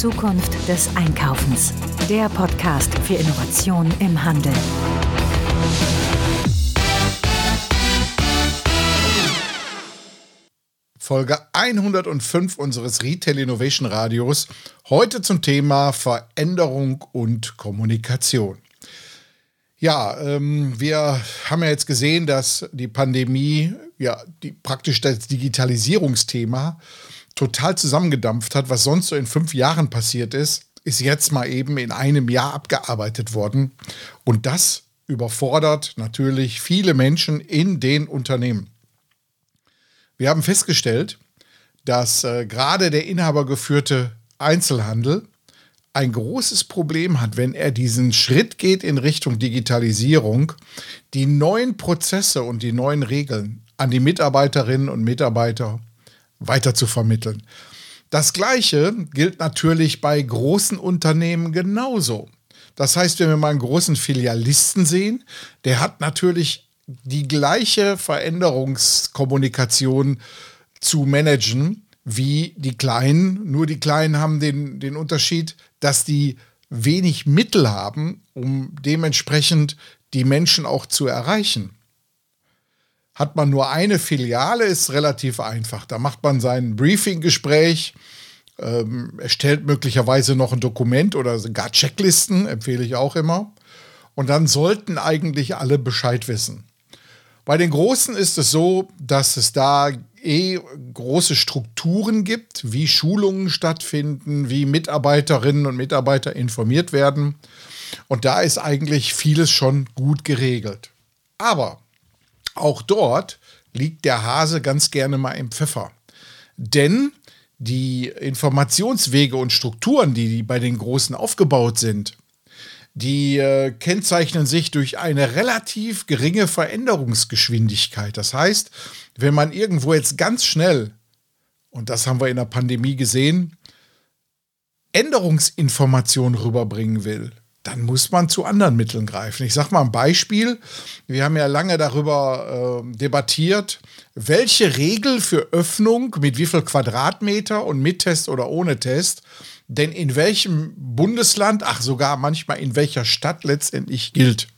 Zukunft des Einkaufens. Der Podcast für Innovation im Handel. Folge 105 unseres Retail Innovation Radios. Heute zum Thema Veränderung und Kommunikation. Ja, ähm, wir haben ja jetzt gesehen, dass die Pandemie ja die, praktisch das Digitalisierungsthema total zusammengedampft hat. Was sonst so in fünf Jahren passiert ist, ist jetzt mal eben in einem Jahr abgearbeitet worden. Und das überfordert natürlich viele Menschen in den Unternehmen. Wir haben festgestellt, dass äh, gerade der inhabergeführte Einzelhandel ein großes Problem hat, wenn er diesen Schritt geht in Richtung Digitalisierung, die neuen Prozesse und die neuen Regeln an die Mitarbeiterinnen und Mitarbeiter weiter zu vermitteln. Das Gleiche gilt natürlich bei großen Unternehmen genauso. Das heißt, wenn wir mal einen großen Filialisten sehen, der hat natürlich die gleiche Veränderungskommunikation zu managen wie die Kleinen. Nur die Kleinen haben den, den Unterschied, dass die wenig Mittel haben, um dementsprechend die Menschen auch zu erreichen. Hat man nur eine Filiale, ist relativ einfach. Da macht man sein Briefing-Gespräch, ähm, erstellt möglicherweise noch ein Dokument oder sogar Checklisten, empfehle ich auch immer. Und dann sollten eigentlich alle Bescheid wissen. Bei den Großen ist es so, dass es da eh große Strukturen gibt, wie Schulungen stattfinden, wie Mitarbeiterinnen und Mitarbeiter informiert werden. Und da ist eigentlich vieles schon gut geregelt. Aber auch dort liegt der Hase ganz gerne mal im Pfeffer. Denn die Informationswege und Strukturen, die bei den Großen aufgebaut sind, die äh, kennzeichnen sich durch eine relativ geringe Veränderungsgeschwindigkeit. Das heißt, wenn man irgendwo jetzt ganz schnell, und das haben wir in der Pandemie gesehen, Änderungsinformationen rüberbringen will, dann muss man zu anderen Mitteln greifen. Ich sage mal ein Beispiel. Wir haben ja lange darüber äh, debattiert, welche Regel für Öffnung mit wie viel Quadratmeter und mit Test oder ohne Test denn in welchem Bundesland, ach sogar manchmal in welcher Stadt letztendlich gilt.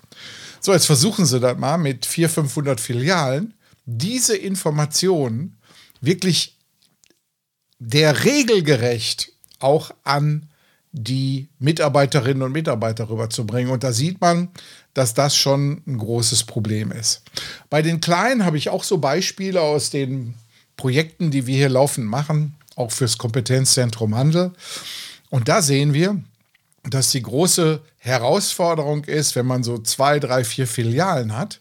So, jetzt versuchen Sie das mal mit 400, 500 Filialen, diese Informationen wirklich der Regel gerecht auch an die Mitarbeiterinnen und Mitarbeiter rüberzubringen. Und da sieht man, dass das schon ein großes Problem ist. Bei den Kleinen habe ich auch so Beispiele aus den Projekten, die wir hier laufend machen auch fürs Kompetenzzentrum Handel. Und da sehen wir, dass die große Herausforderung ist, wenn man so zwei, drei, vier Filialen hat,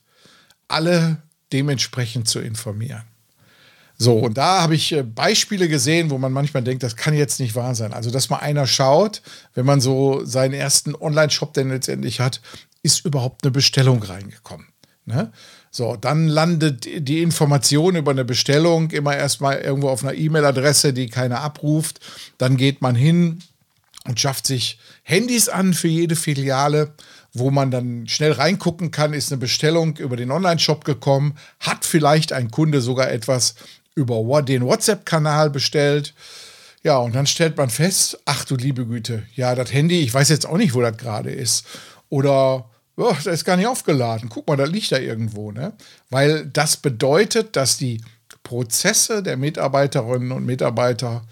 alle dementsprechend zu informieren. So, und da habe ich äh, Beispiele gesehen, wo man manchmal denkt, das kann jetzt nicht wahr sein. Also, dass mal einer schaut, wenn man so seinen ersten Online-Shop denn letztendlich hat, ist überhaupt eine Bestellung reingekommen. Ne? So, dann landet die Information über eine Bestellung immer erstmal irgendwo auf einer E-Mail-Adresse, die keiner abruft. Dann geht man hin und schafft sich Handys an für jede Filiale, wo man dann schnell reingucken kann, ist eine Bestellung über den Online-Shop gekommen, hat vielleicht ein Kunde sogar etwas über den WhatsApp-Kanal bestellt. Ja, und dann stellt man fest, ach du liebe Güte, ja, das Handy, ich weiß jetzt auch nicht, wo das gerade ist. Oder oh, das ist gar nicht aufgeladen. Guck mal, da liegt da irgendwo. Ne? Weil das bedeutet, dass die Prozesse der Mitarbeiterinnen und Mitarbeiter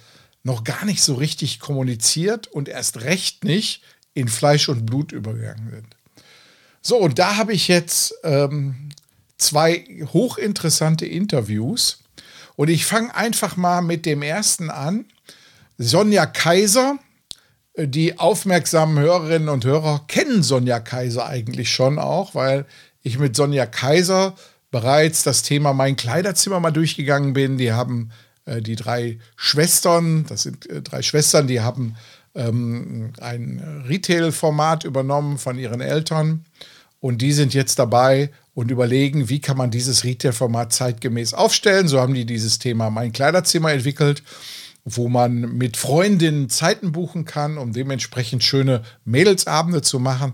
noch gar nicht so richtig kommuniziert und erst recht nicht in Fleisch und Blut übergegangen sind. So, und da habe ich jetzt ähm, zwei hochinteressante Interviews. Und ich fange einfach mal mit dem ersten an. Sonja Kaiser die aufmerksamen Hörerinnen und Hörer kennen Sonja Kaiser eigentlich schon auch, weil ich mit Sonja Kaiser bereits das Thema mein Kleiderzimmer mal durchgegangen bin. Die haben äh, die drei Schwestern, das sind äh, drei Schwestern, die haben ähm, ein Retail-Format übernommen von ihren Eltern und die sind jetzt dabei und überlegen, wie kann man dieses Retail-Format zeitgemäß aufstellen. So haben die dieses Thema mein Kleiderzimmer entwickelt wo man mit Freundinnen Zeiten buchen kann, um dementsprechend schöne Mädelsabende zu machen.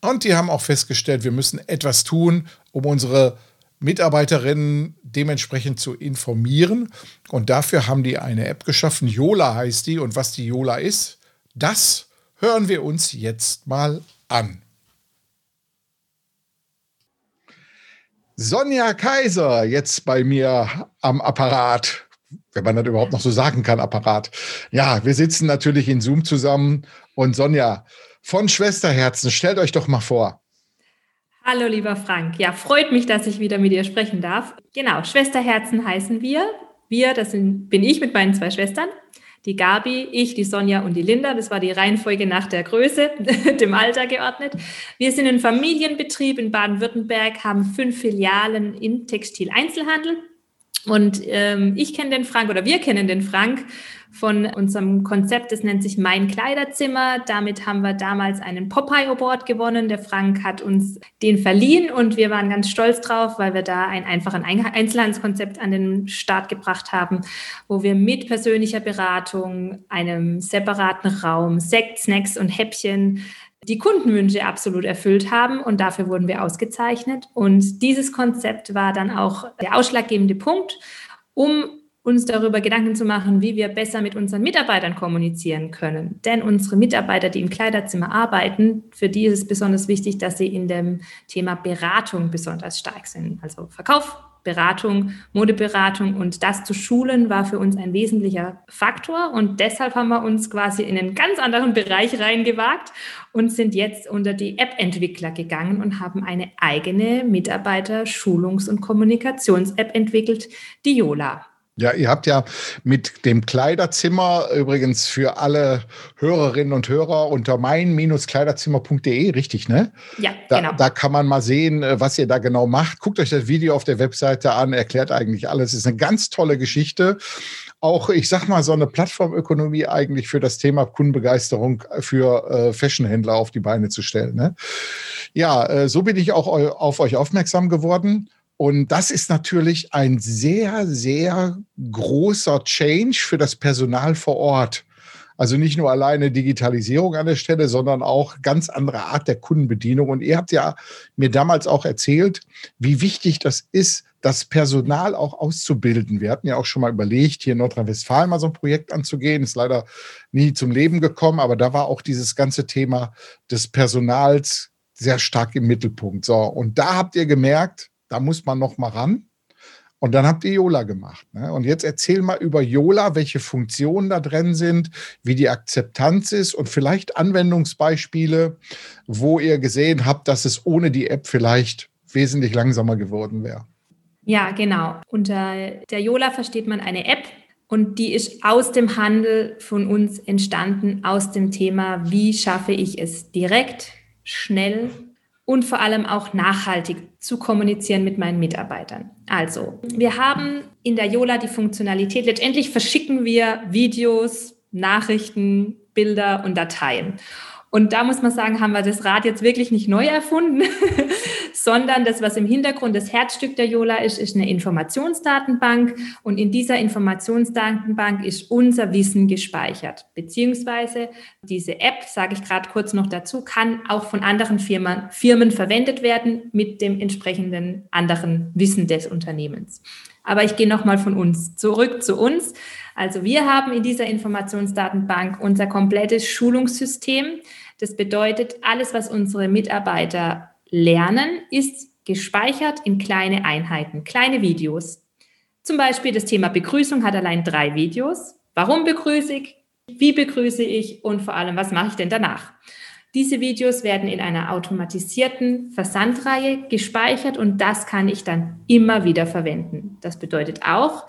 Und die haben auch festgestellt, wir müssen etwas tun, um unsere Mitarbeiterinnen dementsprechend zu informieren. Und dafür haben die eine App geschaffen. Yola heißt die. Und was die Yola ist, Das hören wir uns jetzt mal an. Sonja Kaiser, jetzt bei mir am Apparat, wenn man das überhaupt noch so sagen kann, Apparat. Ja, wir sitzen natürlich in Zoom zusammen und Sonja von Schwesterherzen, stellt euch doch mal vor. Hallo, lieber Frank. Ja, freut mich, dass ich wieder mit dir sprechen darf. Genau, Schwesterherzen heißen wir. Wir, das bin ich mit meinen zwei Schwestern die Gabi, ich, die Sonja und die Linda. Das war die Reihenfolge nach der Größe, dem Alter geordnet. Wir sind ein Familienbetrieb in Baden-Württemberg, haben fünf Filialen im Textileinzelhandel. Und ähm, ich kenne den Frank oder wir kennen den Frank von unserem Konzept, das nennt sich Mein Kleiderzimmer. Damit haben wir damals einen Popeye Award gewonnen. Der Frank hat uns den verliehen und wir waren ganz stolz drauf, weil wir da ein einfaches Einzelhandelskonzept an den Start gebracht haben, wo wir mit persönlicher Beratung, einem separaten Raum, Sekt, Snacks und Häppchen die Kundenwünsche absolut erfüllt haben und dafür wurden wir ausgezeichnet. Und dieses Konzept war dann auch der ausschlaggebende Punkt, um uns darüber Gedanken zu machen, wie wir besser mit unseren Mitarbeitern kommunizieren können. Denn unsere Mitarbeiter, die im Kleiderzimmer arbeiten, für die ist es besonders wichtig, dass sie in dem Thema Beratung besonders stark sind. Also Verkauf, Beratung, Modeberatung und das zu schulen war für uns ein wesentlicher Faktor und deshalb haben wir uns quasi in einen ganz anderen Bereich reingewagt und sind jetzt unter die App-Entwickler gegangen und haben eine eigene Mitarbeiter-Schulungs- und Kommunikations-App entwickelt, die Yola. Ja, ihr habt ja mit dem Kleiderzimmer übrigens für alle Hörerinnen und Hörer unter mein-kleiderzimmer.de, richtig, ne? Ja, da, genau. Da kann man mal sehen, äh, was ihr da genau macht. Guckt euch das Video auf der Webseite an, erklärt eigentlich alles. Ist eine ganz tolle Geschichte. Auch, ich sag mal, so eine Plattformökonomie eigentlich für das Thema Kundenbegeisterung für äh, Fashionhändler auf die Beine zu stellen. Ne? Ja, äh, so bin ich auch auf euch aufmerksam geworden. Und das ist natürlich ein sehr, sehr großer Change für das Personal vor Ort. Also nicht nur alleine Digitalisierung an der Stelle, sondern auch ganz andere Art der Kundenbedienung. Und ihr habt ja mir damals auch erzählt, wie wichtig das ist, das Personal auch auszubilden. Wir hatten ja auch schon mal überlegt, hier in Nordrhein-Westfalen mal so ein Projekt anzugehen. Ist leider nie zum Leben gekommen, aber da war auch dieses ganze Thema des Personals sehr stark im Mittelpunkt. So, und da habt ihr gemerkt, da muss man noch mal ran. Und dann habt ihr Yola gemacht. Ne? Und jetzt erzähl mal über Yola, welche Funktionen da drin sind, wie die Akzeptanz ist und vielleicht Anwendungsbeispiele, wo ihr gesehen habt, dass es ohne die App vielleicht wesentlich langsamer geworden wäre. Ja, genau. Unter der Yola versteht man eine App und die ist aus dem Handel von uns entstanden, aus dem Thema, wie schaffe ich es direkt, schnell und vor allem auch nachhaltig zu kommunizieren mit meinen Mitarbeitern. Also, wir haben in der Yola die Funktionalität, letztendlich verschicken wir Videos, Nachrichten, Bilder und Dateien. Und da muss man sagen, haben wir das Rad jetzt wirklich nicht neu erfunden, sondern das, was im Hintergrund das Herzstück der Yola ist, ist eine Informationsdatenbank. Und in dieser Informationsdatenbank ist unser Wissen gespeichert. Beziehungsweise diese App, sage ich gerade kurz noch dazu, kann auch von anderen Firmen, Firmen verwendet werden mit dem entsprechenden anderen Wissen des Unternehmens. Aber ich gehe nochmal von uns zurück zu uns. Also wir haben in dieser Informationsdatenbank unser komplettes Schulungssystem. Das bedeutet, alles, was unsere Mitarbeiter lernen, ist gespeichert in kleine Einheiten, kleine Videos. Zum Beispiel das Thema Begrüßung hat allein drei Videos. Warum begrüße ich? Wie begrüße ich? Und vor allem, was mache ich denn danach? Diese Videos werden in einer automatisierten Versandreihe gespeichert und das kann ich dann immer wieder verwenden. Das bedeutet auch,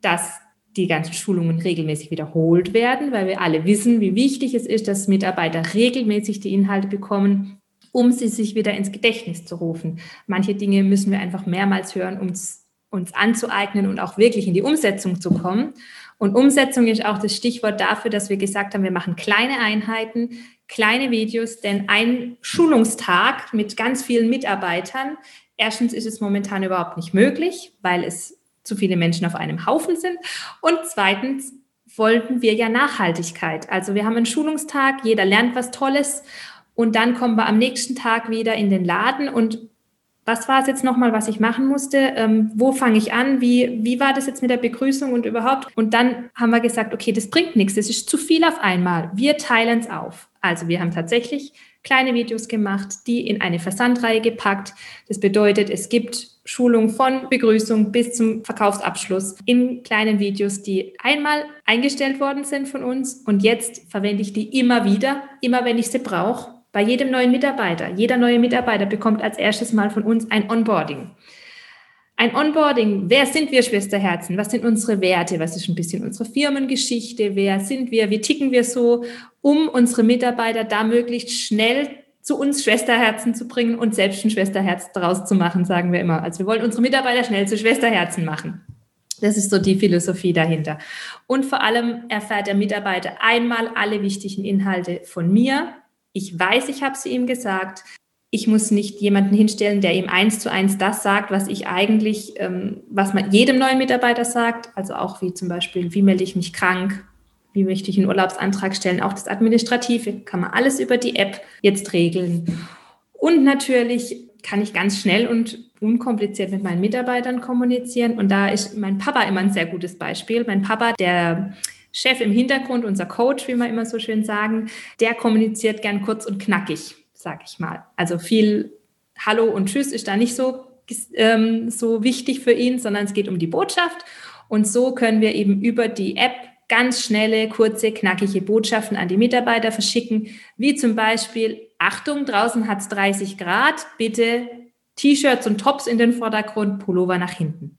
dass die ganzen Schulungen regelmäßig wiederholt werden, weil wir alle wissen, wie wichtig es ist, dass Mitarbeiter regelmäßig die Inhalte bekommen, um sie sich wieder ins Gedächtnis zu rufen. Manche Dinge müssen wir einfach mehrmals hören, um uns anzueignen und auch wirklich in die Umsetzung zu kommen. Und Umsetzung ist auch das Stichwort dafür, dass wir gesagt haben, wir machen kleine Einheiten, kleine Videos, denn ein Schulungstag mit ganz vielen Mitarbeitern, erstens ist es momentan überhaupt nicht möglich, weil es zu viele Menschen auf einem Haufen sind. Und zweitens wollten wir ja Nachhaltigkeit. Also wir haben einen Schulungstag, jeder lernt was Tolles und dann kommen wir am nächsten Tag wieder in den Laden und was war es jetzt nochmal, was ich machen musste? Ähm, wo fange ich an? Wie, wie war das jetzt mit der Begrüßung und überhaupt? Und dann haben wir gesagt, okay, das bringt nichts, das ist zu viel auf einmal. Wir teilen es auf. Also wir haben tatsächlich kleine Videos gemacht, die in eine Versandreihe gepackt. Das bedeutet, es gibt Schulung von Begrüßung bis zum Verkaufsabschluss in kleinen Videos, die einmal eingestellt worden sind von uns und jetzt verwende ich die immer wieder, immer wenn ich sie brauche bei jedem neuen Mitarbeiter. Jeder neue Mitarbeiter bekommt als erstes Mal von uns ein Onboarding. Ein Onboarding, wer sind wir Schwesterherzen? Was sind unsere Werte? Was ist ein bisschen unsere Firmengeschichte? Wer sind wir? Wie ticken wir so, um unsere Mitarbeiter da möglichst schnell zu uns Schwesterherzen zu bringen und selbst ein Schwesterherz daraus zu machen, sagen wir immer. Also wir wollen unsere Mitarbeiter schnell zu Schwesterherzen machen. Das ist so die Philosophie dahinter. Und vor allem erfährt der Mitarbeiter einmal alle wichtigen Inhalte von mir, ich weiß, ich habe sie ihm gesagt. Ich muss nicht jemanden hinstellen, der ihm eins zu eins das sagt, was ich eigentlich, ähm, was man jedem neuen Mitarbeiter sagt. Also auch wie zum Beispiel, wie melde ich mich krank? Wie möchte ich einen Urlaubsantrag stellen? Auch das Administrative kann man alles über die App jetzt regeln. Und natürlich kann ich ganz schnell und unkompliziert mit meinen Mitarbeitern kommunizieren. Und da ist mein Papa immer ein sehr gutes Beispiel. Mein Papa, der Chef im Hintergrund, unser Coach, wie wir immer so schön sagen, der kommuniziert gern kurz und knackig, sag ich mal. Also viel Hallo und Tschüss ist da nicht so, ähm, so wichtig für ihn, sondern es geht um die Botschaft. Und so können wir eben über die App ganz schnelle, kurze, knackige Botschaften an die Mitarbeiter verschicken, wie zum Beispiel, Achtung, draußen hat es 30 Grad, bitte T-Shirts und Tops in den Vordergrund, Pullover nach hinten.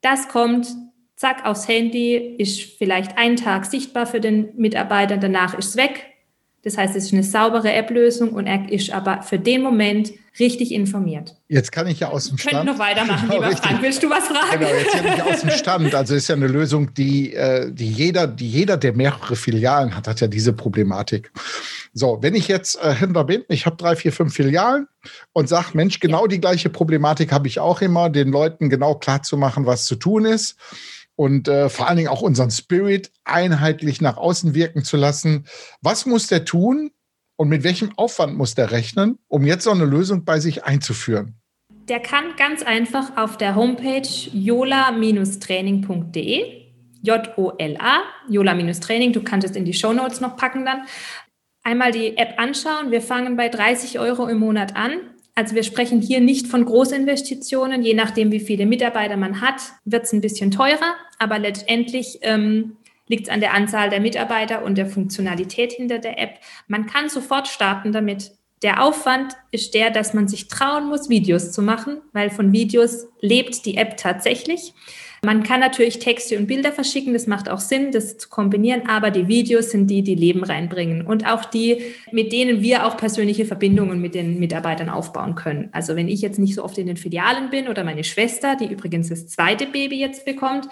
Das kommt zack, aufs Handy, ist vielleicht einen Tag sichtbar für den Mitarbeiter, danach ist es weg. Das heißt, es ist eine saubere App-Lösung und er ist aber für den Moment richtig informiert. Jetzt kann ich ja aus dem Stand. Könnt noch weitermachen, genau, lieber Frank. Willst du was fragen? Genau, jetzt kann ich aus dem Stand. Also ist ja eine Lösung, die, äh, die, jeder, die jeder, der mehrere Filialen hat, hat ja diese Problematik. So, wenn ich jetzt äh, Händler bin, ich habe drei, vier, fünf Filialen und sage, Mensch, genau die gleiche Problematik habe ich auch immer, den Leuten genau klar zu machen, was zu tun ist und äh, vor allen Dingen auch unseren Spirit einheitlich nach außen wirken zu lassen. Was muss der tun und mit welchem Aufwand muss der rechnen, um jetzt so eine Lösung bei sich einzuführen? Der kann ganz einfach auf der Homepage jola-training.de, J-O-L-A, Jola-Training, du kannst es in die Show Notes noch packen dann, einmal die App anschauen. Wir fangen bei 30 Euro im Monat an also wir sprechen hier nicht von Großinvestitionen. Je nachdem, wie viele Mitarbeiter man hat, wird es ein bisschen teurer. Aber letztendlich ähm, liegt es an der Anzahl der Mitarbeiter und der Funktionalität hinter der App. Man kann sofort starten damit. Der Aufwand ist der, dass man sich trauen muss, Videos zu machen, weil von Videos lebt die App tatsächlich. Man kann natürlich Texte und Bilder verschicken, das macht auch Sinn, das zu kombinieren, aber die Videos sind die, die Leben reinbringen und auch die, mit denen wir auch persönliche Verbindungen mit den Mitarbeitern aufbauen können. Also wenn ich jetzt nicht so oft in den Filialen bin oder meine Schwester, die übrigens das zweite Baby jetzt bekommt,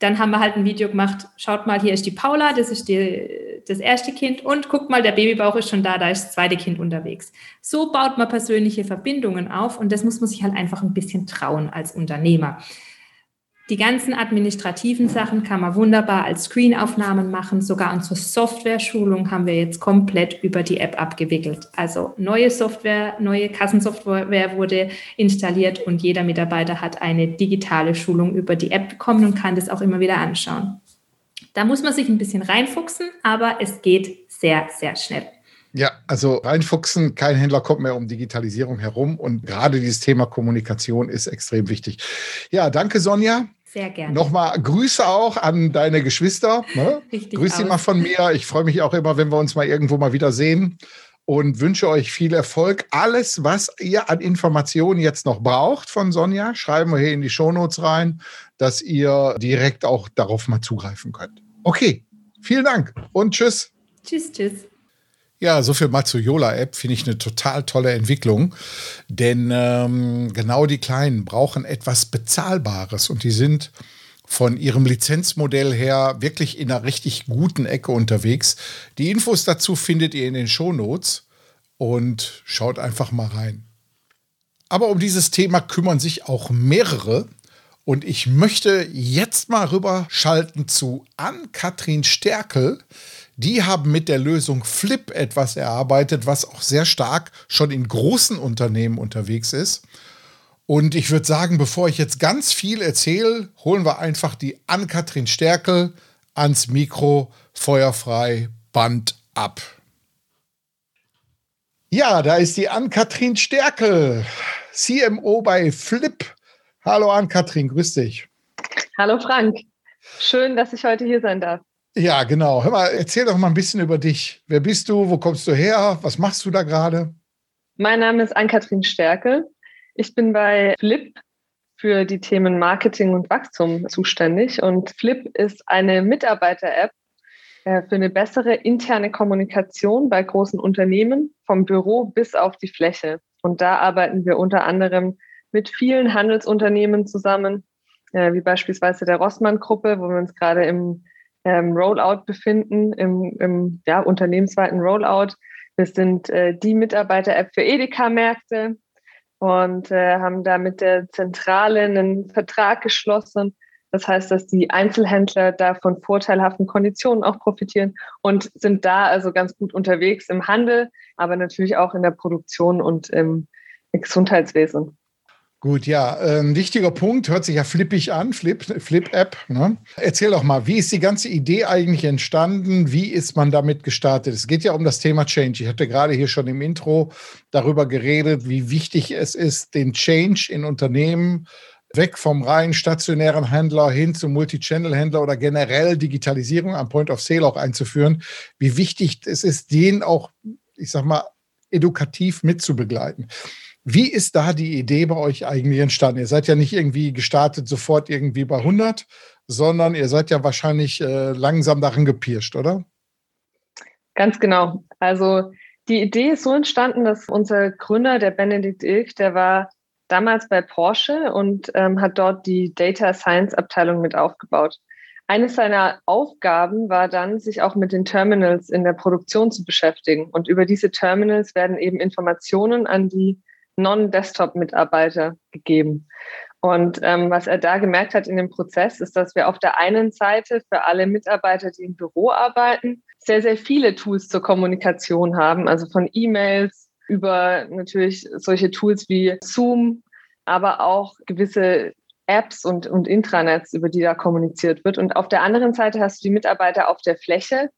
dann haben wir halt ein Video gemacht, schaut mal, hier ist die Paula, das ist die, das erste Kind und guckt mal, der Babybauch ist schon da, da ist das zweite Kind unterwegs. So baut man persönliche Verbindungen auf und das muss man sich halt einfach ein bisschen trauen als Unternehmer. Die ganzen administrativen Sachen kann man wunderbar als Screenaufnahmen machen. Sogar unsere Software-Schulung haben wir jetzt komplett über die App abgewickelt. Also neue Software, neue Kassensoftware wurde installiert und jeder Mitarbeiter hat eine digitale Schulung über die App bekommen und kann das auch immer wieder anschauen. Da muss man sich ein bisschen reinfuchsen, aber es geht sehr, sehr schnell. Ja, also reinfuchsen, kein Händler kommt mehr um Digitalisierung herum und gerade dieses Thema Kommunikation ist extrem wichtig. Ja, danke Sonja. Sehr gerne. Nochmal Grüße auch an deine Geschwister. Ne? Richtig Grüß sie mal von mir. Ich freue mich auch immer, wenn wir uns mal irgendwo mal wieder sehen und wünsche euch viel Erfolg. Alles, was ihr an Informationen jetzt noch braucht von Sonja, schreiben wir hier in die Shownotes rein, dass ihr direkt auch darauf mal zugreifen könnt. Okay, vielen Dank und tschüss. Tschüss, tschüss. Ja, so viel mal zur Yola-App finde ich eine total tolle Entwicklung. Denn ähm, genau die Kleinen brauchen etwas Bezahlbares und die sind von ihrem Lizenzmodell her wirklich in einer richtig guten Ecke unterwegs. Die Infos dazu findet ihr in den Shownotes und schaut einfach mal rein. Aber um dieses Thema kümmern sich auch mehrere. Und ich möchte jetzt mal rüberschalten zu Ann-Kathrin Stärkel die haben mit der Lösung Flip etwas erarbeitet, was auch sehr stark schon in großen Unternehmen unterwegs ist. Und ich würde sagen, bevor ich jetzt ganz viel erzähle, holen wir einfach die Ann-Kathrin Stärkel ans Mikro, feuerfrei, Band ab. Ja, da ist die Ann-Kathrin Stärkel, CMO bei Flip. Hallo Ann-Kathrin, grüß dich. Hallo Frank, schön, dass ich heute hier sein darf. Ja, genau. Hör mal, erzähl doch mal ein bisschen über dich. Wer bist du? Wo kommst du her? Was machst du da gerade? Mein Name ist Ann-Kathrin Stärkel. Ich bin bei Flip für die Themen Marketing und Wachstum zuständig. Und Flip ist eine Mitarbeiter-App äh, für eine bessere interne Kommunikation bei großen Unternehmen, vom Büro bis auf die Fläche. Und da arbeiten wir unter anderem mit vielen Handelsunternehmen zusammen, äh, wie beispielsweise der Rossmann-Gruppe, wo wir uns gerade im ähm, Rollout befinden, im, im ja, unternehmensweiten Rollout. Wir sind äh, die Mitarbeiter-App für Edeka-Märkte und äh, haben da mit der Zentrale einen Vertrag geschlossen. Das heißt, dass die Einzelhändler da von vorteilhaften Konditionen auch profitieren und sind da also ganz gut unterwegs im Handel, aber natürlich auch in der Produktion und im Gesundheitswesen. Gut, ja, ein ähm, wichtiger Punkt, hört sich ja flippig an, Flip, Flip-App. Ne? Erzähl doch mal, wie ist die ganze Idee eigentlich entstanden? Wie ist man damit gestartet? Es geht ja um das Thema Change. Ich hatte gerade hier schon im Intro darüber geredet, wie wichtig es ist, den Change in Unternehmen weg vom rein stationären Händler hin zum Multi-Channel-Händler oder generell Digitalisierung am Point of Sale auch einzuführen. Wie wichtig es ist, den auch, ich sag mal, edukativ mitzubegleiten. Wie ist da die Idee bei euch eigentlich entstanden? Ihr seid ja nicht irgendwie gestartet sofort irgendwie bei 100, sondern ihr seid ja wahrscheinlich äh, langsam daran gepirscht, oder? Ganz genau. Also die Idee ist so entstanden, dass unser Gründer, der Benedikt Ilk, der war damals bei Porsche und ähm, hat dort die Data Science Abteilung mit aufgebaut. Eines seiner Aufgaben war dann, sich auch mit den Terminals in der Produktion zu beschäftigen. Und über diese Terminals werden eben Informationen an die Non-Desktop-Mitarbeiter gegeben. Und ähm, was er da gemerkt hat in dem Prozess, ist, dass wir auf der einen Seite für alle Mitarbeiter, die im Büro arbeiten, sehr, sehr viele Tools zur Kommunikation haben, also von E-Mails über natürlich solche Tools wie Zoom, aber auch gewisse Apps und, und Intranets, über die da kommuniziert wird. Und auf der anderen Seite hast du die Mitarbeiter auf der Fläche,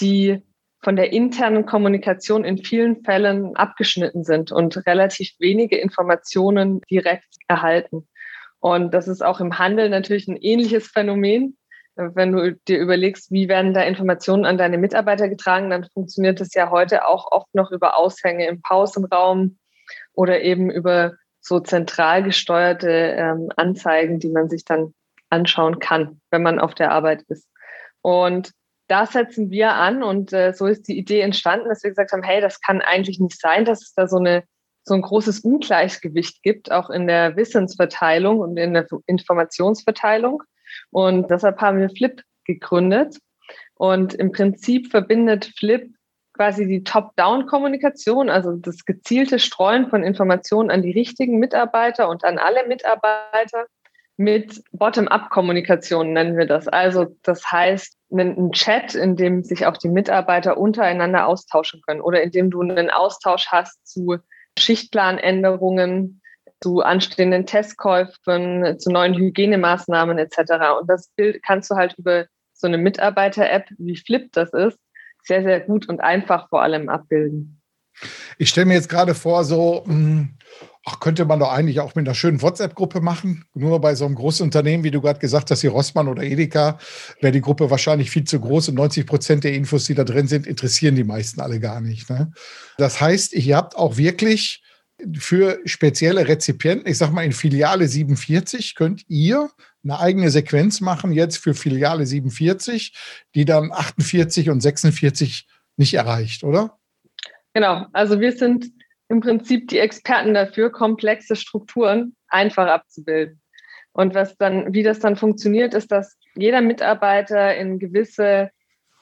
die von der internen Kommunikation in vielen Fällen abgeschnitten sind und relativ wenige Informationen direkt erhalten. Und das ist auch im Handel natürlich ein ähnliches Phänomen. Wenn du dir überlegst, wie werden da Informationen an deine Mitarbeiter getragen, dann funktioniert das ja heute auch oft noch über Aushänge im Pausenraum oder eben über so zentral gesteuerte ähm, Anzeigen, die man sich dann anschauen kann, wenn man auf der Arbeit ist. Und da setzen wir an und äh, so ist die Idee entstanden, dass wir gesagt haben, hey, das kann eigentlich nicht sein, dass es da so eine so ein großes Ungleichgewicht gibt, auch in der Wissensverteilung und in der Informationsverteilung. Und deshalb haben wir Flip gegründet. Und im Prinzip verbindet Flip quasi die Top-Down-Kommunikation, also das gezielte Streuen von Informationen an die richtigen Mitarbeiter und an alle Mitarbeiter mit Bottom-up-Kommunikation nennen wir das. Also das heißt, einen Chat, in dem sich auch die Mitarbeiter untereinander austauschen können oder in dem du einen Austausch hast zu Schichtplanänderungen, zu anstehenden Testkäufen, zu neuen Hygienemaßnahmen etc. Und das Bild kannst du halt über so eine Mitarbeiter-App, wie Flip das ist, sehr, sehr gut und einfach vor allem abbilden. Ich stelle mir jetzt gerade vor, so, hm, ach, könnte man doch eigentlich auch mit einer schönen WhatsApp-Gruppe machen. Nur bei so einem großen Unternehmen, wie du gerade gesagt hast, wie Rossmann oder Edeka, wäre die Gruppe wahrscheinlich viel zu groß und 90 Prozent der Infos, die da drin sind, interessieren die meisten alle gar nicht. Ne? Das heißt, ihr habt auch wirklich für spezielle Rezipienten, ich sag mal in Filiale 47, könnt ihr eine eigene Sequenz machen jetzt für Filiale 47, die dann 48 und 46 nicht erreicht, oder? Genau, also wir sind im Prinzip die Experten dafür, komplexe Strukturen einfach abzubilden. Und was dann, wie das dann funktioniert, ist, dass jeder Mitarbeiter in gewisse,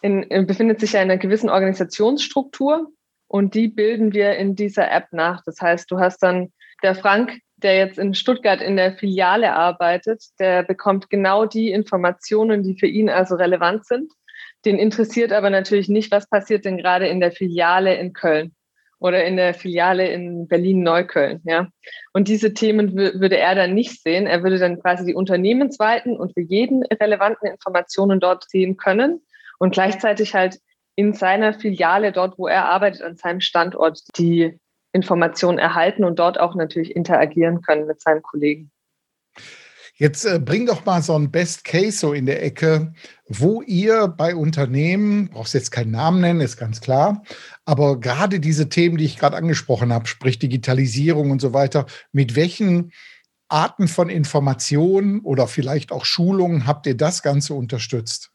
in, in, befindet sich ja in einer gewissen Organisationsstruktur und die bilden wir in dieser App nach. Das heißt, du hast dann der Frank, der jetzt in Stuttgart in der Filiale arbeitet, der bekommt genau die Informationen, die für ihn also relevant sind. Den interessiert aber natürlich nicht, was passiert denn gerade in der Filiale in Köln oder in der Filiale in Berlin-Neukölln. Ja. Und diese Themen würde er dann nicht sehen. Er würde dann quasi die unternehmensweiten und für jeden relevanten Informationen dort sehen können und gleichzeitig halt in seiner Filiale, dort wo er arbeitet, an seinem Standort, die Informationen erhalten und dort auch natürlich interagieren können mit seinen Kollegen. Jetzt äh, bring doch mal so ein Best Case so in der Ecke, wo ihr bei Unternehmen, brauchst jetzt keinen Namen nennen, ist ganz klar, aber gerade diese Themen, die ich gerade angesprochen habe, sprich Digitalisierung und so weiter, mit welchen Arten von Informationen oder vielleicht auch Schulungen habt ihr das Ganze unterstützt?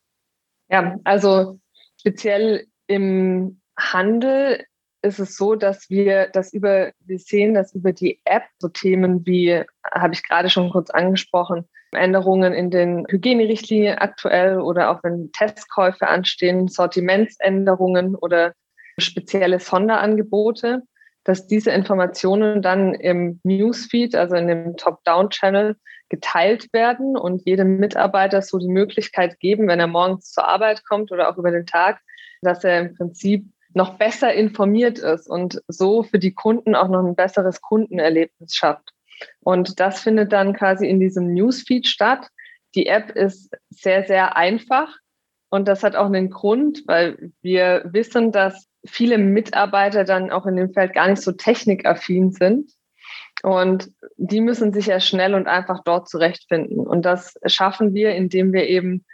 Ja, also speziell im Handel ist es so, dass wir das über, wir sehen, dass über die App so Themen wie, habe ich gerade schon kurz angesprochen, Änderungen in den Hygienerichtlinien aktuell oder auch wenn Testkäufe anstehen, Sortimentsänderungen oder spezielle Sonderangebote, dass diese Informationen dann im Newsfeed, also in dem Top-Down-Channel, geteilt werden und jedem Mitarbeiter so die Möglichkeit geben, wenn er morgens zur Arbeit kommt oder auch über den Tag, dass er im Prinzip noch besser informiert ist und so für die Kunden auch noch ein besseres Kundenerlebnis schafft. Und das findet dann quasi in diesem Newsfeed statt. Die App ist sehr, sehr einfach und das hat auch einen Grund, weil wir wissen, dass viele Mitarbeiter dann auch in dem Feld gar nicht so technikaffin sind. Und die müssen sich ja schnell und einfach dort zurechtfinden. Und das schaffen wir, indem wir eben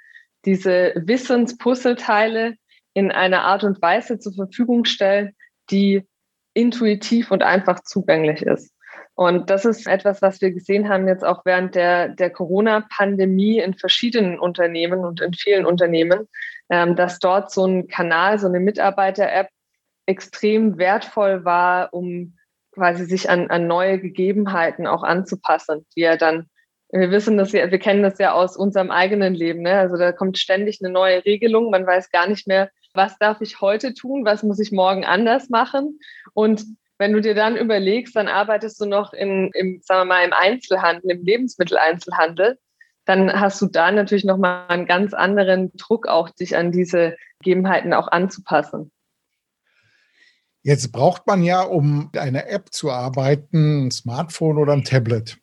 diese Wissenspuzzleteile in einer Art und Weise zur Verfügung stellen, die intuitiv und einfach zugänglich ist. Und das ist etwas, was wir gesehen haben jetzt auch während der, der Corona-Pandemie in verschiedenen Unternehmen und in vielen Unternehmen, ähm, dass dort so ein Kanal, so eine Mitarbeiter-App extrem wertvoll war, um quasi sich an, an neue Gegebenheiten auch anzupassen, die ja dann wir wissen das ja, wir kennen das ja aus unserem eigenen Leben. Ne? Also da kommt ständig eine neue Regelung. Man weiß gar nicht mehr, was darf ich heute tun, was muss ich morgen anders machen. Und wenn du dir dann überlegst, dann arbeitest du noch in, im, sagen wir mal, im Einzelhandel, im Lebensmitteleinzelhandel, dann hast du da natürlich nochmal einen ganz anderen Druck, auch dich an diese Gegebenheiten auch anzupassen. Jetzt braucht man ja, um eine App zu arbeiten, ein Smartphone oder ein Tablet.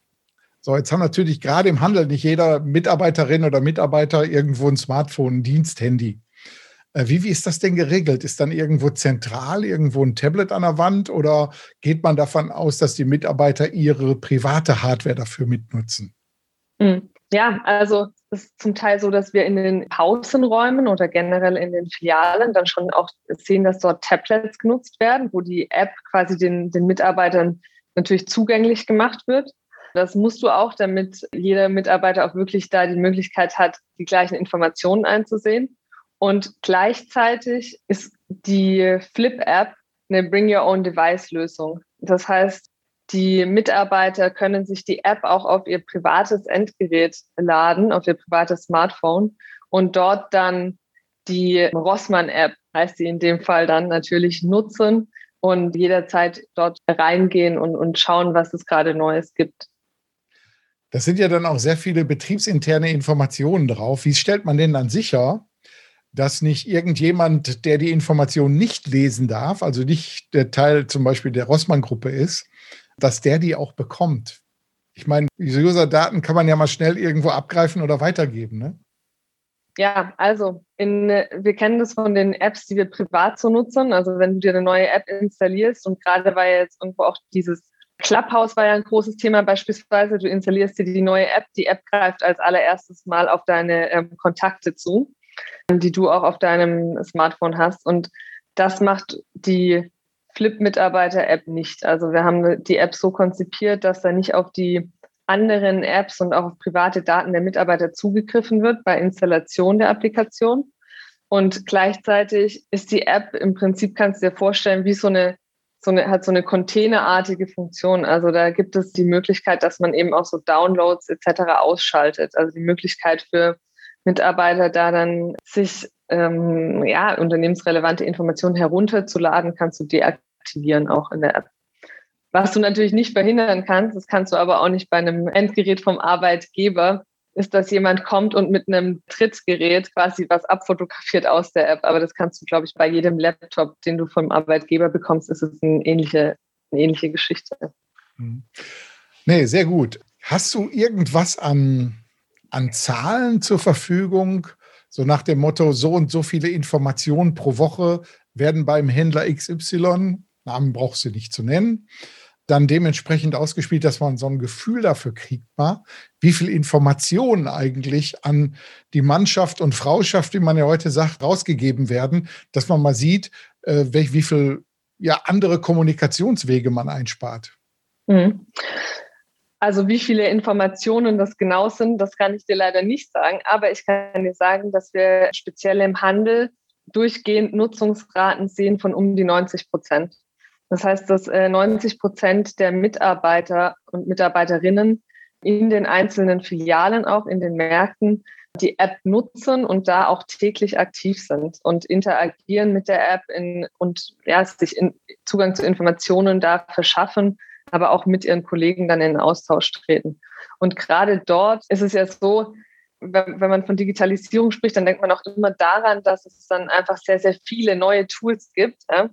So, jetzt haben natürlich gerade im Handel nicht jeder Mitarbeiterin oder Mitarbeiter irgendwo ein Smartphone, ein Diensthandy. Äh, wie, wie ist das denn geregelt? Ist dann irgendwo zentral irgendwo ein Tablet an der Wand oder geht man davon aus, dass die Mitarbeiter ihre private Hardware dafür mitnutzen? Hm. Ja, also es ist zum Teil so, dass wir in den Pausenräumen oder generell in den Filialen dann schon auch sehen, dass dort Tablets genutzt werden, wo die App quasi den, den Mitarbeitern natürlich zugänglich gemacht wird. Das musst du auch, damit jeder Mitarbeiter auch wirklich da die Möglichkeit hat, die gleichen Informationen einzusehen. Und gleichzeitig ist die Flip-App eine Bring Your Own Device-Lösung. Das heißt, die Mitarbeiter können sich die App auch auf ihr privates Endgerät laden, auf ihr privates Smartphone und dort dann die Rossmann-App, heißt sie in dem Fall dann natürlich nutzen und jederzeit dort reingehen und, und schauen, was es gerade Neues gibt. Das sind ja dann auch sehr viele betriebsinterne Informationen drauf. Wie stellt man denn dann sicher, dass nicht irgendjemand, der die Information nicht lesen darf, also nicht der Teil zum Beispiel der Rossmann-Gruppe ist, dass der die auch bekommt. Ich meine, User-Daten kann man ja mal schnell irgendwo abgreifen oder weitergeben, ne? Ja, also in, wir kennen das von den Apps, die wir privat so nutzen. Also wenn du dir eine neue App installierst und gerade war jetzt irgendwo auch dieses Clubhouse war ja ein großes Thema beispielsweise. Du installierst dir die neue App. Die App greift als allererstes mal auf deine ähm, Kontakte zu die du auch auf deinem Smartphone hast. Und das macht die Flip-Mitarbeiter-App nicht. Also wir haben die App so konzipiert, dass da nicht auf die anderen Apps und auch auf private Daten der Mitarbeiter zugegriffen wird bei Installation der Applikation. Und gleichzeitig ist die App im Prinzip, kannst du dir vorstellen, wie so eine, so eine, hat so eine containerartige Funktion. Also da gibt es die Möglichkeit, dass man eben auch so Downloads etc. ausschaltet. Also die Möglichkeit für Mitarbeiter da dann sich ähm, ja, unternehmensrelevante Informationen herunterzuladen, kannst du deaktivieren auch in der App. Was du natürlich nicht verhindern kannst, das kannst du aber auch nicht bei einem Endgerät vom Arbeitgeber, ist, dass jemand kommt und mit einem Trittgerät quasi was abfotografiert aus der App. Aber das kannst du, glaube ich, bei jedem Laptop, den du vom Arbeitgeber bekommst, ist es eine ähnliche, eine ähnliche Geschichte. Mhm. Nee, sehr gut. Hast du irgendwas an, an Zahlen zur Verfügung? So nach dem Motto, so und so viele Informationen pro Woche werden beim Händler XY, Namen brauchst du nicht zu nennen, dann dementsprechend ausgespielt, dass man so ein Gefühl dafür kriegt, wie viel Informationen eigentlich an die Mannschaft und Frauschaft, wie man ja heute sagt, rausgegeben werden, dass man mal sieht, äh, wie viel ja, andere Kommunikationswege man einspart. Mhm. Also wie viele Informationen das genau sind, das kann ich dir leider nicht sagen. Aber ich kann dir sagen, dass wir speziell im Handel durchgehend Nutzungsraten sehen von um die 90 Prozent. Das heißt, dass 90 äh, Prozent der Mitarbeiter und Mitarbeiterinnen in den einzelnen Filialen, auch in den Märkten, die App nutzen und da auch täglich aktiv sind und interagieren mit der App in, und ja, sich in, Zugang zu Informationen da verschaffen, aber auch mit ihren Kollegen dann in Austausch treten. Und gerade dort ist es ja so, wenn, wenn man von Digitalisierung spricht, dann denkt man auch immer daran, dass es dann einfach sehr, sehr viele neue Tools gibt, ja,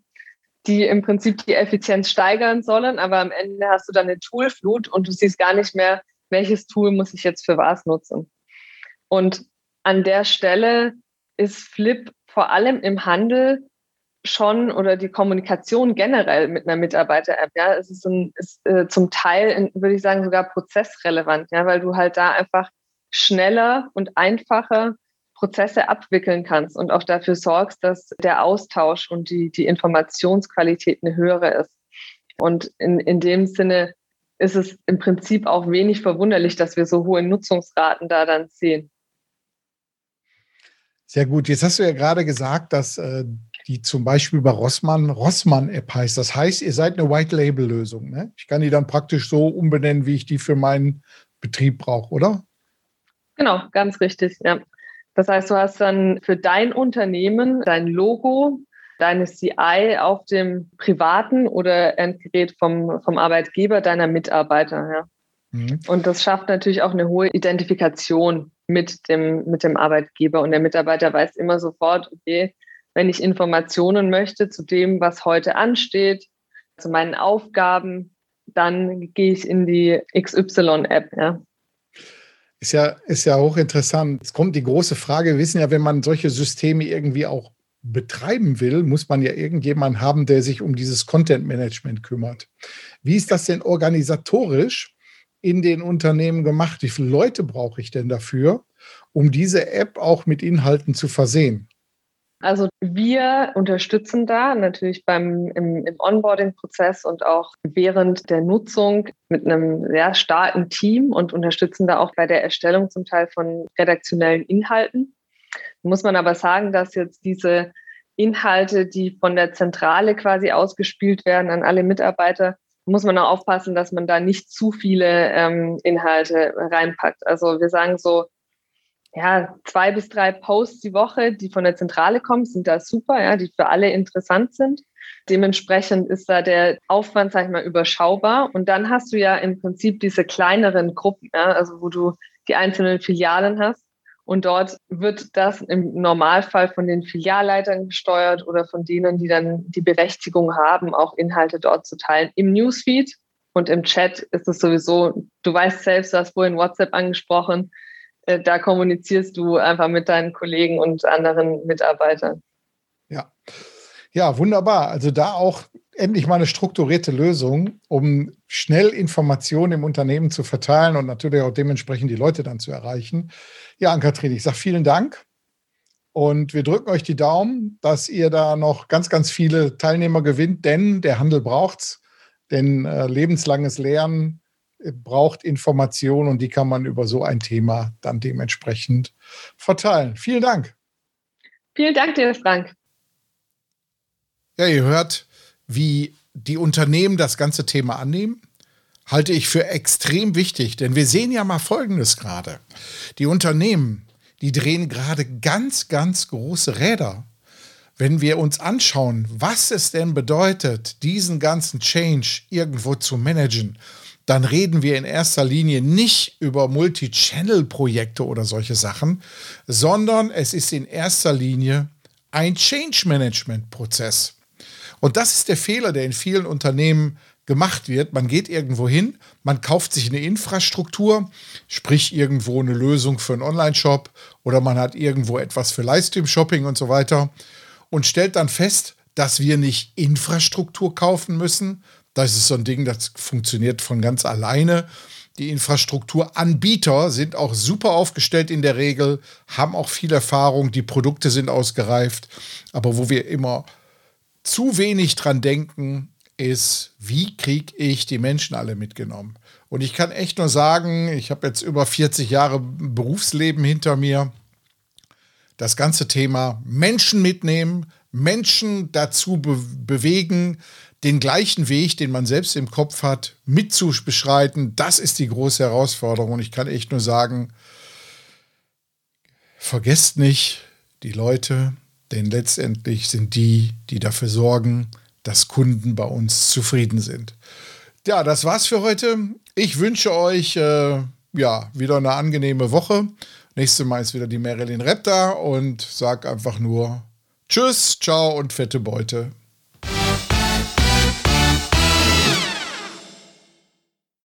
die im Prinzip die Effizienz steigern sollen, aber am Ende hast du dann eine Toolflut und du siehst gar nicht mehr, welches Tool muss ich jetzt für was nutzen. Und an der Stelle ist Flip vor allem im Handel schon oder die Kommunikation generell mit einer Mitarbeiter-App, ja, es ist, ein, ist äh, zum Teil, würde ich sagen, sogar prozessrelevant, ja, weil du halt da einfach schneller und einfacher Prozesse abwickeln kannst und auch dafür sorgst, dass der Austausch und die, die Informationsqualität eine höhere ist. Und in, in dem Sinne ist es im Prinzip auch wenig verwunderlich, dass wir so hohe Nutzungsraten da dann sehen. Sehr gut. Jetzt hast du ja gerade gesagt, dass äh, die zum Beispiel bei Rossmann Rossmann-App heißt. Das heißt, ihr seid eine White-Label-Lösung. Ne? Ich kann die dann praktisch so umbenennen, wie ich die für meinen Betrieb brauche, oder? Genau, ganz richtig, ja. Das heißt, du hast dann für dein Unternehmen dein Logo, deine CI auf dem privaten oder Endgerät vom, vom Arbeitgeber deiner Mitarbeiter. Ja. Mhm. Und das schafft natürlich auch eine hohe Identifikation mit dem, mit dem Arbeitgeber. Und der Mitarbeiter weiß immer sofort, okay, wenn ich Informationen möchte zu dem, was heute ansteht, zu meinen Aufgaben, dann gehe ich in die XY-App. Ja. Ist ja, ist ja hochinteressant. Jetzt kommt die große Frage. Wir wissen ja, wenn man solche Systeme irgendwie auch betreiben will, muss man ja irgendjemanden haben, der sich um dieses Content Management kümmert. Wie ist das denn organisatorisch in den Unternehmen gemacht? Wie viele Leute brauche ich denn dafür, um diese App auch mit Inhalten zu versehen? Also wir unterstützen da natürlich beim im, im Onboarding-Prozess und auch während der Nutzung mit einem sehr starken Team und unterstützen da auch bei der Erstellung zum Teil von redaktionellen Inhalten. Muss man aber sagen, dass jetzt diese Inhalte, die von der Zentrale quasi ausgespielt werden an alle Mitarbeiter, muss man auch aufpassen, dass man da nicht zu viele ähm, Inhalte reinpackt. Also wir sagen so, ja, zwei bis drei Posts die Woche, die von der Zentrale kommen, sind da super, ja, die für alle interessant sind. Dementsprechend ist da der Aufwand, sag ich mal, überschaubar. Und dann hast du ja im Prinzip diese kleineren Gruppen, ja, also wo du die einzelnen Filialen hast. Und dort wird das im Normalfall von den Filialleitern gesteuert oder von denen, die dann die Berechtigung haben, auch Inhalte dort zu teilen. Im Newsfeed und im Chat ist es sowieso, du weißt selbst, du hast vorhin WhatsApp angesprochen, da kommunizierst du einfach mit deinen Kollegen und anderen Mitarbeitern. Ja. Ja, wunderbar. Also da auch endlich mal eine strukturierte Lösung, um schnell Informationen im Unternehmen zu verteilen und natürlich auch dementsprechend die Leute dann zu erreichen. Ja, Ann-Kathrin, ich sage vielen Dank und wir drücken euch die Daumen, dass ihr da noch ganz, ganz viele Teilnehmer gewinnt, denn der Handel braucht's. Denn äh, lebenslanges Lernen braucht Informationen und die kann man über so ein Thema dann dementsprechend verteilen. Vielen Dank. Vielen Dank dir, Frank. Ja, ihr hört, wie die Unternehmen das ganze Thema annehmen. Halte ich für extrem wichtig, denn wir sehen ja mal Folgendes gerade. Die Unternehmen, die drehen gerade ganz, ganz große Räder. Wenn wir uns anschauen, was es denn bedeutet, diesen ganzen Change irgendwo zu managen dann reden wir in erster Linie nicht über Multi-Channel-Projekte oder solche Sachen, sondern es ist in erster Linie ein Change-Management-Prozess. Und das ist der Fehler, der in vielen Unternehmen gemacht wird. Man geht irgendwo hin, man kauft sich eine Infrastruktur, sprich irgendwo eine Lösung für einen Online-Shop oder man hat irgendwo etwas für Livestream-Shopping und so weiter und stellt dann fest, dass wir nicht Infrastruktur kaufen müssen. Das ist so ein Ding, das funktioniert von ganz alleine. Die Infrastrukturanbieter sind auch super aufgestellt in der Regel, haben auch viel Erfahrung, die Produkte sind ausgereift. Aber wo wir immer zu wenig dran denken, ist, wie kriege ich die Menschen alle mitgenommen? Und ich kann echt nur sagen, ich habe jetzt über 40 Jahre Berufsleben hinter mir. Das ganze Thema Menschen mitnehmen, Menschen dazu be bewegen, den gleichen Weg, den man selbst im Kopf hat, mitzubeschreiten, das ist die große Herausforderung. Und ich kann echt nur sagen, vergesst nicht die Leute, denn letztendlich sind die, die dafür sorgen, dass Kunden bei uns zufrieden sind. Ja, das war's für heute. Ich wünsche euch äh, ja wieder eine angenehme Woche. Nächstes Mal ist wieder die Marilyn Repp da und sag einfach nur Tschüss, ciao und fette Beute.